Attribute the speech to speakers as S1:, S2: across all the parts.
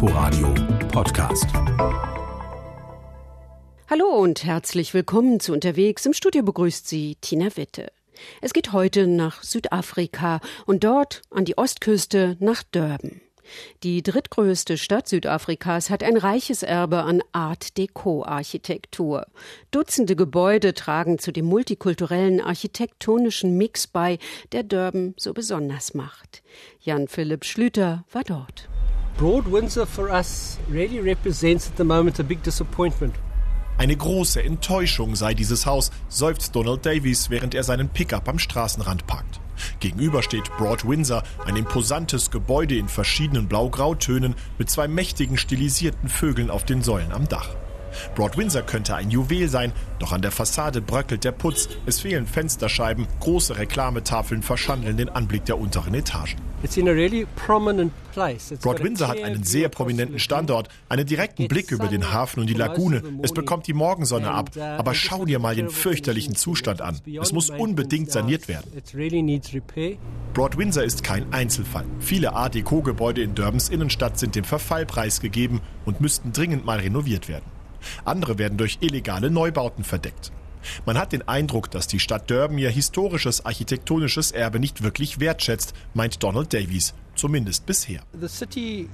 S1: Inforadio Podcast.
S2: Hallo und herzlich willkommen zu Unterwegs. Im Studio begrüßt Sie Tina Witte. Es geht heute nach Südafrika und dort an die Ostküste nach Durban. Die drittgrößte Stadt Südafrikas hat ein reiches Erbe an Art Deco-Architektur. Dutzende Gebäude tragen zu dem multikulturellen architektonischen Mix bei, der Durban so besonders macht. Jan Philipp Schlüter war dort.
S3: Broad Windsor for us really represents at the moment a big disappointment.
S4: Eine große Enttäuschung sei dieses Haus, seufzt Donald Davies, während er seinen Pickup am Straßenrand parkt. Gegenüber steht Broad Windsor, ein imposantes Gebäude in verschiedenen Blau-Grau-Tönen mit zwei mächtigen stilisierten Vögeln auf den Säulen am Dach. Broad Windsor könnte ein Juwel sein, doch an der Fassade bröckelt der Putz, es fehlen Fensterscheiben, große Reklametafeln verschandeln den Anblick der unteren Etagen.
S3: Really
S4: Broad Windsor hat einen sehr prominenten Standort, einen direkten Blick über den Hafen und die Lagune. Es bekommt die Morgensonne ab.
S3: uh,
S4: Aber schau dir mal den fürchterlichen Zustand an. Es muss unbedingt saniert werden. Broad Windsor ist kein Einzelfall. Viele Art Deco-Gebäude in Durbans Innenstadt sind dem Verfall preisgegeben und müssten dringend mal renoviert werden. Andere werden durch illegale Neubauten verdeckt. Man hat den Eindruck, dass die Stadt Durban ihr historisches architektonisches Erbe nicht wirklich wertschätzt, meint Donald Davies, zumindest bisher.
S3: Die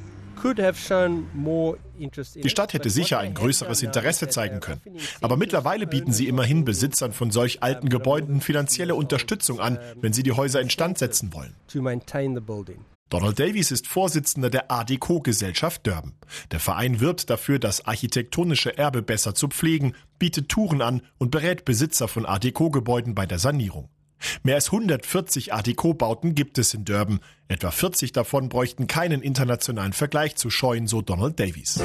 S4: Die Stadt hätte sicher ein größeres Interesse zeigen können. Aber mittlerweile bieten sie immerhin Besitzern von solch alten Gebäuden finanzielle Unterstützung an, wenn sie die Häuser instand setzen wollen. Donald Davies ist Vorsitzender der ADECO-Gesellschaft Durban. Der Verein wirbt dafür, das architektonische Erbe besser zu pflegen, bietet Touren an und berät Besitzer von ADECO-Gebäuden bei der Sanierung. Mehr als 140 ADECO-Bauten gibt es in Durban. Etwa 40 davon bräuchten keinen internationalen Vergleich zu scheuen, so Donald Davies.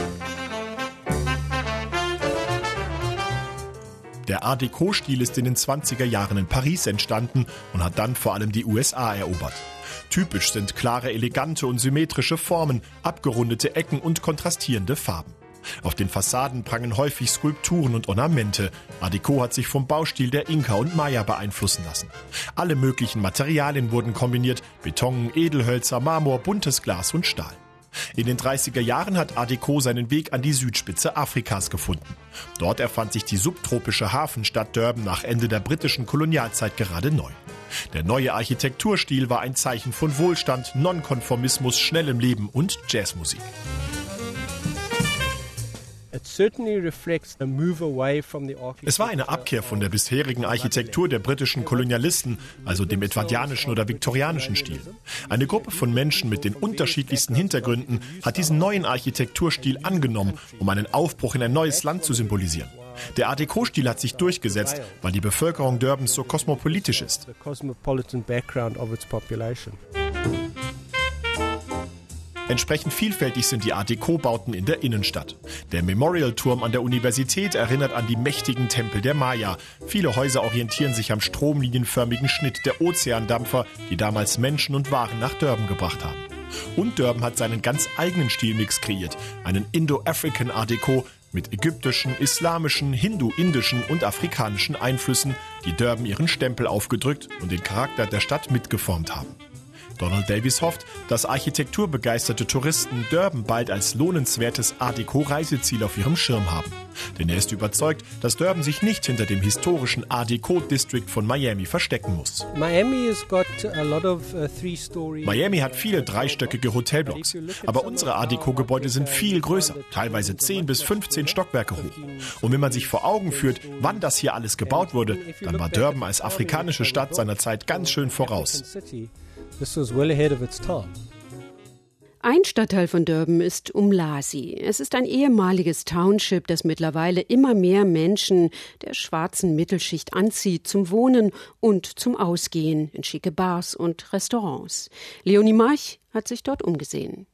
S4: Der Art Deco-Stil ist in den 20er Jahren in Paris entstanden und hat dann vor allem die USA erobert. Typisch sind klare, elegante und symmetrische Formen, abgerundete Ecken und kontrastierende Farben. Auf den Fassaden prangen häufig Skulpturen und Ornamente. Deco hat sich vom Baustil der Inka und Maya beeinflussen lassen. Alle möglichen Materialien wurden kombiniert: Beton, Edelhölzer, Marmor, buntes Glas und Stahl. In den 30er Jahren hat Art seinen Weg an die Südspitze Afrikas gefunden. Dort erfand sich die subtropische Hafenstadt Durban nach Ende der britischen Kolonialzeit gerade neu. Der neue Architekturstil war ein Zeichen von Wohlstand, Nonkonformismus, schnellem Leben und Jazzmusik. Es war eine Abkehr von der bisherigen Architektur der britischen Kolonialisten, also dem edwardianischen oder viktorianischen Stil. Eine Gruppe von Menschen mit den unterschiedlichsten Hintergründen hat diesen neuen Architekturstil angenommen, um einen Aufbruch in ein neues Land zu symbolisieren. Der Art Deco-Stil hat sich durchgesetzt, weil die Bevölkerung Durbans so kosmopolitisch ist. Entsprechend vielfältig sind die Art Deco-Bauten in der Innenstadt. Der Memorial-Turm an der Universität erinnert an die mächtigen Tempel der Maya. Viele Häuser orientieren sich am stromlinienförmigen Schnitt der Ozeandampfer, die damals Menschen und Waren nach Durban gebracht haben. Und Durban hat seinen ganz eigenen Stilmix kreiert, einen Indo-African Art Deco mit ägyptischen, islamischen, hindu-indischen und afrikanischen Einflüssen, die Durban ihren Stempel aufgedrückt und den Charakter der Stadt mitgeformt haben. Donald Davies hofft, dass architekturbegeisterte Touristen Durban bald als lohnenswertes Art Deco-Reiseziel auf ihrem Schirm haben. Denn er ist überzeugt, dass Durban sich nicht hinter dem historischen Art Deco-District von Miami verstecken muss.
S3: Miami,
S4: uh, Miami hat viele dreistöckige Hotelblocks, aber unsere Art Deco-Gebäude sind viel größer, teilweise 10 bis 15 Stockwerke hoch. Und wenn man sich vor Augen führt, wann das hier alles gebaut wurde, dann war Durban als afrikanische Stadt seiner Zeit ganz schön voraus.
S3: This was well ahead of its time.
S2: Ein Stadtteil von Durban ist Umlasi. Es ist ein ehemaliges Township, das mittlerweile immer mehr Menschen der schwarzen Mittelschicht anzieht zum Wohnen und zum Ausgehen in schicke Bars und Restaurants. Leonie March hat sich dort umgesehen.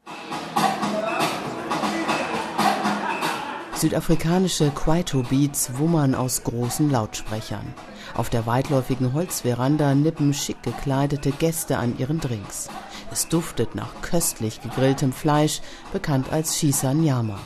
S5: Südafrikanische Kwaito Beats wummern aus großen Lautsprechern. Auf der weitläufigen Holzveranda nippen schick gekleidete Gäste an ihren Drinks. Es duftet nach köstlich gegrilltem Fleisch, bekannt als Shisa Nyama.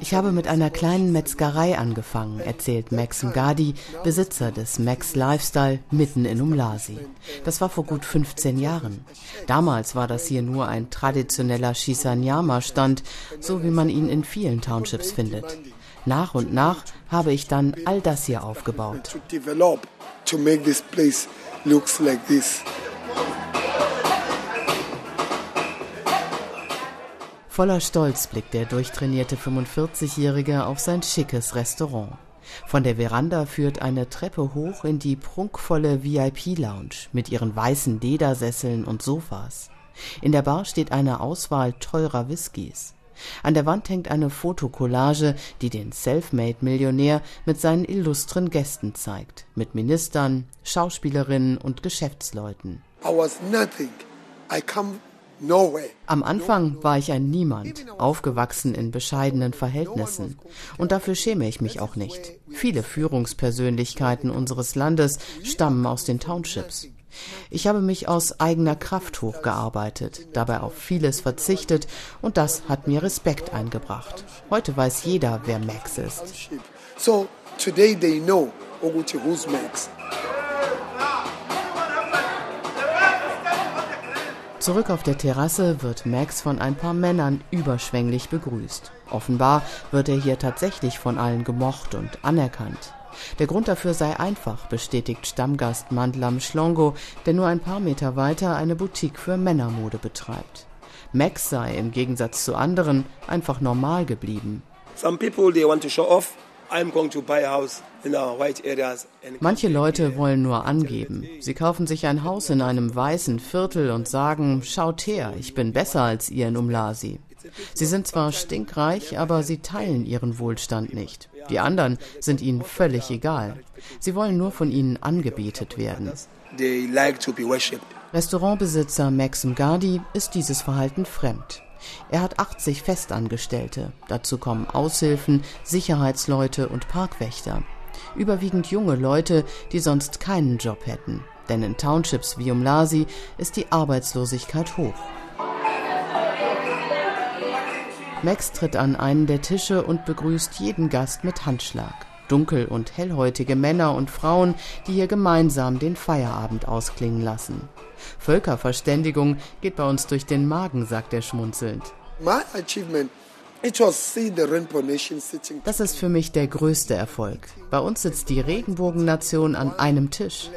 S5: Ich habe mit einer kleinen Metzgerei angefangen, erzählt Max Ngadi, Besitzer des Max Lifestyle mitten in Umlasi. Das war vor gut 15 Jahren. Damals war das hier nur ein traditioneller Shisanyama-Stand, so wie man ihn in vielen Townships findet. Nach und nach habe ich dann all das hier aufgebaut. To make this place looks like this. Voller Stolz blickt der durchtrainierte 45-Jährige auf sein schickes Restaurant. Von der Veranda führt eine Treppe hoch in die prunkvolle VIP-Lounge mit ihren weißen Ledersesseln und Sofas. In der Bar steht eine Auswahl teurer Whiskys. An der Wand hängt eine Fotokollage, die den Selfmade-Millionär mit seinen illustren Gästen zeigt, mit Ministern, Schauspielerinnen und Geschäftsleuten. I was nothing. I come am Anfang war ich ein Niemand, aufgewachsen in bescheidenen Verhältnissen. Und dafür schäme ich mich auch nicht. Viele Führungspersönlichkeiten unseres Landes stammen aus den Townships. Ich habe mich aus eigener Kraft hochgearbeitet, dabei auf vieles verzichtet und das hat mir Respekt eingebracht. Heute weiß jeder, wer Max ist. So today they know Oguchi who's Max. Zurück auf der Terrasse wird Max von ein paar Männern überschwänglich begrüßt. Offenbar wird er hier tatsächlich von allen gemocht und anerkannt. Der Grund dafür sei einfach, bestätigt Stammgast Mandlam Schlongo, der nur ein paar Meter weiter eine Boutique für Männermode betreibt. Max sei im Gegensatz zu anderen einfach normal geblieben. Some people they want to show off. Manche Leute wollen nur angeben. Sie kaufen sich ein Haus in einem weißen Viertel und sagen, schaut her, ich bin besser als ihr in Umlasi. Sie sind zwar stinkreich, aber sie teilen ihren Wohlstand nicht. Die anderen sind ihnen völlig egal. Sie wollen nur von ihnen angebetet werden. Restaurantbesitzer Maxim Gardi ist dieses Verhalten fremd. Er hat 80 Festangestellte. Dazu kommen Aushilfen, Sicherheitsleute und Parkwächter. Überwiegend junge Leute, die sonst keinen Job hätten. Denn in Townships wie Umlasi ist die Arbeitslosigkeit hoch. Max tritt an einen der Tische und begrüßt jeden Gast mit Handschlag. Dunkel- und hellhäutige Männer und Frauen, die hier gemeinsam den Feierabend ausklingen lassen. Völkerverständigung geht bei uns durch den Magen, sagt er schmunzelnd. Das ist für mich der größte Erfolg. Bei uns sitzt die Regenbogennation an einem Tisch.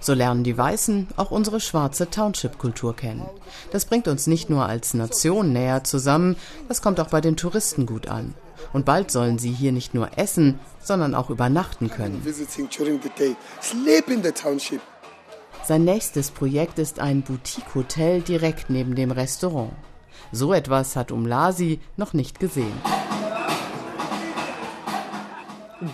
S5: So lernen die Weißen auch unsere schwarze Township-Kultur kennen. Das bringt uns nicht nur als Nation näher zusammen, das kommt auch bei den Touristen gut an. Und bald sollen sie hier nicht nur essen, sondern auch übernachten können. Sein nächstes Projekt ist ein Boutique-Hotel direkt neben dem Restaurant. So etwas hat Umlasi noch nicht gesehen.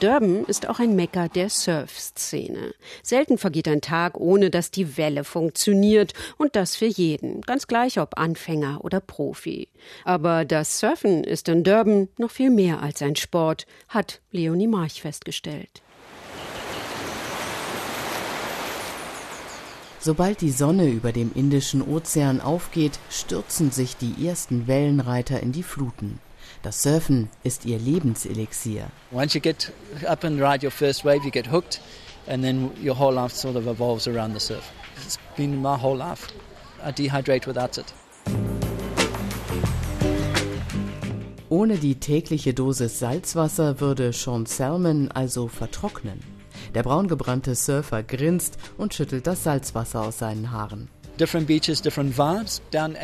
S2: Durban ist auch ein Mecker der Surf-Szene. Selten vergeht ein Tag, ohne dass die Welle funktioniert und das für jeden, ganz gleich ob Anfänger oder Profi. Aber das Surfen ist in Durban noch viel mehr als ein Sport, hat Leonie March festgestellt.
S5: Sobald die Sonne über dem Indischen Ozean aufgeht, stürzen sich die ersten Wellenreiter in die Fluten. Das Surfen ist ihr Lebenselixier. Once you get up and ride your first wave, you get hooked, and then your whole life sort of evolves around the surf. It's been my whole life. I dehydrate without it. Ohne die tägliche Dosis Salzwasser würde Sean Salmon also vertrocknen. Der braungebrannte Surfer grinst und schüttelt das Salzwasser aus seinen Haaren.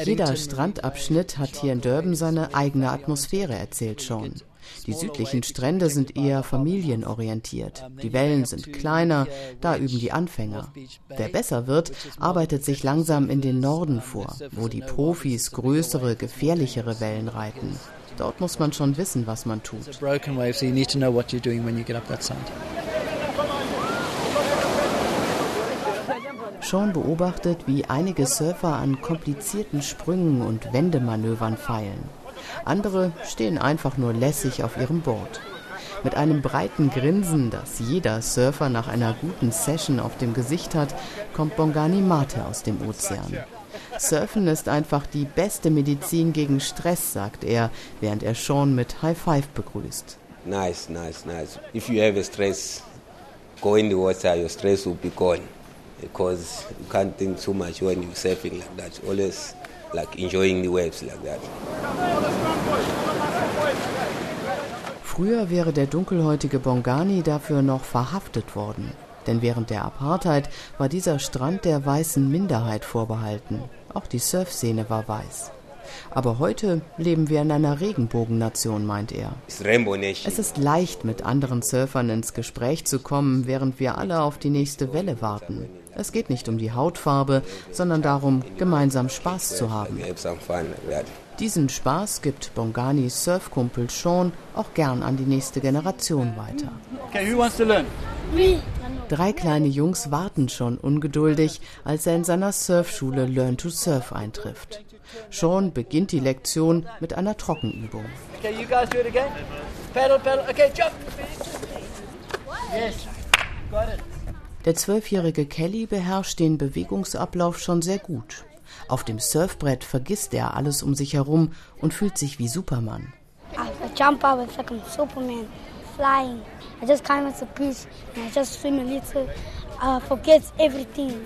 S5: Jeder Strandabschnitt hat hier in Durban seine eigene Atmosphäre, erzählt Sean. Die südlichen Strände sind eher familienorientiert. Die Wellen sind kleiner, da üben die Anfänger. Wer besser wird, arbeitet sich langsam in den Norden vor, wo die Profis größere, gefährlichere Wellen reiten. Dort muss man schon wissen, was man tut. Sean beobachtet, wie einige Surfer an komplizierten Sprüngen und Wendemanövern feilen. Andere stehen einfach nur lässig auf ihrem Board. Mit einem breiten Grinsen, das jeder Surfer nach einer guten Session auf dem Gesicht hat, kommt Bongani Mate aus dem Ozean. Surfen ist einfach die beste Medizin gegen Stress, sagt er, während er Sean mit High Five begrüßt.
S6: Nice, nice, nice. If you have a stress, go in the water, your stress will be gone. Because you can't think too much when you're surfing like that. Always like enjoying the waves like that.
S5: Früher wäre der dunkelhäutige Bongani dafür noch verhaftet worden. Denn während der Apartheid war dieser Strand der weißen Minderheit vorbehalten. Auch die Surfszene war weiß. Aber heute leben wir in einer Regenbogennation, meint er. Es ist leicht, mit anderen Surfern ins Gespräch zu kommen, während wir alle auf die nächste Welle warten. Es geht nicht um die Hautfarbe, sondern darum, gemeinsam Spaß zu haben. Diesen Spaß gibt Bonganis Surfkumpel Sean auch gern an die nächste Generation weiter. Drei kleine Jungs warten schon ungeduldig, als er in seiner Surfschule Learn to Surf eintrifft. Schon beginnt die Lektion mit einer Trockenübung. Okay, you guys do it again. Paddle, paddle. Okay, jump. Yes. Got it. Der zwölfjährige Kelly beherrscht den Bewegungsablauf schon sehr gut. Auf dem Surfbrett vergisst er alles um sich herum und fühlt sich wie Superman. I jump up, it's like I'm Superman, flying. I just climb at the beach and I just swim a little. I forget everything.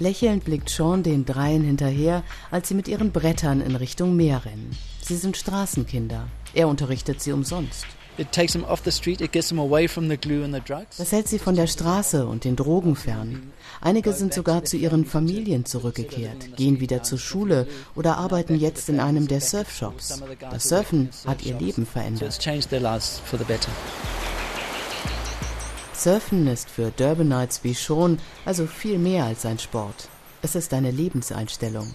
S5: Lächelnd blickt Sean den Dreien hinterher, als sie mit ihren Brettern in Richtung Meer rennen. Sie sind Straßenkinder. Er unterrichtet sie umsonst. Das hält sie von der Straße und den Drogen fern. Einige sind sogar zu ihren Familien zurückgekehrt, gehen wieder zur Schule oder arbeiten jetzt in einem der Surfshops. Das Surfen hat ihr Leben verändert. Surfen ist für Durbanites wie schon also viel mehr als ein Sport. Es ist eine Lebenseinstellung.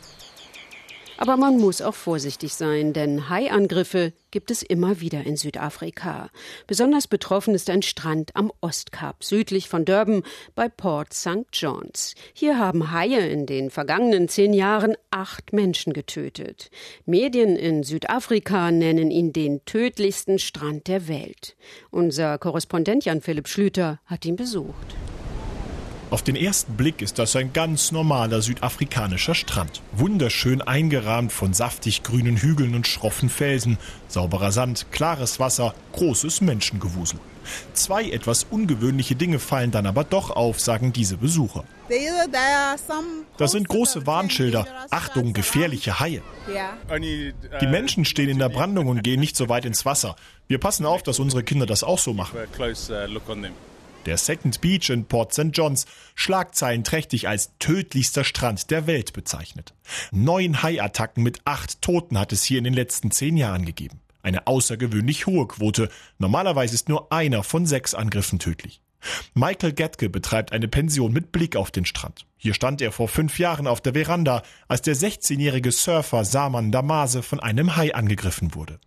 S2: Aber man muss auch vorsichtig sein, denn Haiangriffe gibt es immer wieder in Südafrika. Besonders betroffen ist ein Strand am Ostkap, südlich von Durban bei Port St. John's. Hier haben Haie in den vergangenen zehn Jahren acht Menschen getötet. Medien in Südafrika nennen ihn den tödlichsten Strand der Welt. Unser Korrespondent Jan Philipp Schlüter hat ihn besucht.
S4: Auf den ersten Blick ist das ein ganz normaler südafrikanischer Strand. Wunderschön eingerahmt von saftig grünen Hügeln und schroffen Felsen, sauberer Sand, klares Wasser, großes Menschengewusel. Zwei etwas ungewöhnliche Dinge fallen dann aber doch auf, sagen diese Besucher. Das sind große Warnschilder. Achtung, gefährliche Haie. Die Menschen stehen in der Brandung und gehen nicht so weit ins Wasser. Wir passen auf, dass unsere Kinder das auch so machen der Second Beach in Port St. John's, schlagzeilenträchtig als tödlichster Strand der Welt bezeichnet. Neun Haiattacken mit acht Toten hat es hier in den letzten zehn Jahren gegeben. Eine außergewöhnlich hohe Quote. Normalerweise ist nur einer von sechs Angriffen tödlich. Michael Getke betreibt eine Pension mit Blick auf den Strand. Hier stand er vor fünf Jahren auf der Veranda, als der 16-jährige Surfer Saman Damase von einem Hai angegriffen wurde.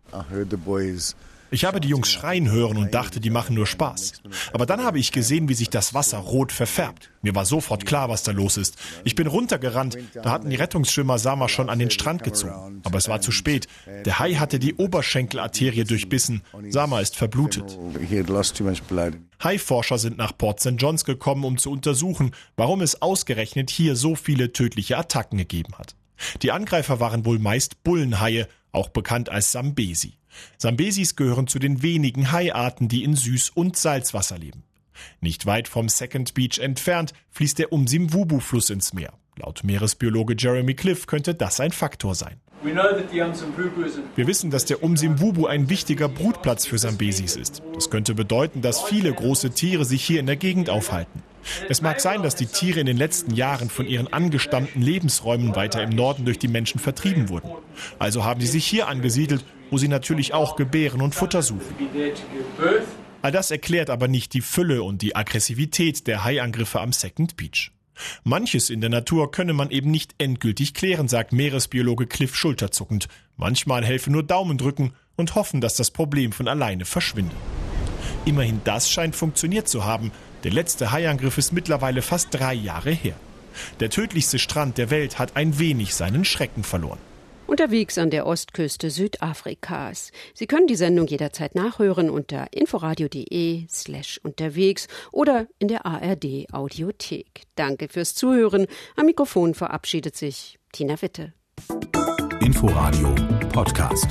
S4: Ich habe die Jungs schreien hören und dachte, die machen nur Spaß. Aber dann habe ich gesehen, wie sich das Wasser rot verfärbt. Mir war sofort klar, was da los ist. Ich bin runtergerannt. Da hatten die Rettungsschwimmer Sama schon an den Strand gezogen. Aber es war zu spät. Der Hai hatte die Oberschenkelarterie durchbissen. Sama ist verblutet. Haiforscher sind nach Port St. John's gekommen, um zu untersuchen, warum es ausgerechnet hier so viele tödliche Attacken gegeben hat. Die Angreifer waren wohl meist Bullenhaie, auch bekannt als Sambesi. Sambesis gehören zu den wenigen Haiarten, die in Süß- und Salzwasser leben. Nicht weit vom Second Beach entfernt fließt der Umsimwubu-Fluss ins Meer. Laut Meeresbiologe Jeremy Cliff könnte das ein Faktor sein. Wir wissen, dass der Umsimwubu ein wichtiger Brutplatz für Sambesis ist. Das könnte bedeuten, dass viele große Tiere sich hier in der Gegend aufhalten. Es mag sein, dass die Tiere in den letzten Jahren von ihren angestammten Lebensräumen weiter im Norden durch die Menschen vertrieben wurden. Also haben sie sich hier angesiedelt wo sie natürlich auch gebären und Futter suchen. All das erklärt aber nicht die Fülle und die Aggressivität der Haiangriffe am Second Beach. Manches in der Natur könne man eben nicht endgültig klären, sagt Meeresbiologe Cliff schulterzuckend. Manchmal helfe nur Daumen drücken und hoffen, dass das Problem von alleine verschwindet. Immerhin das scheint funktioniert zu haben. Der letzte Haiangriff ist mittlerweile fast drei Jahre her. Der tödlichste Strand der Welt hat ein wenig seinen Schrecken verloren.
S2: Unterwegs an der Ostküste Südafrikas. Sie können die Sendung jederzeit nachhören unter inforadio.de slash unterwegs oder in der ARD Audiothek. Danke fürs Zuhören. Am Mikrofon verabschiedet sich Tina Witte.
S1: Inforadio Podcast.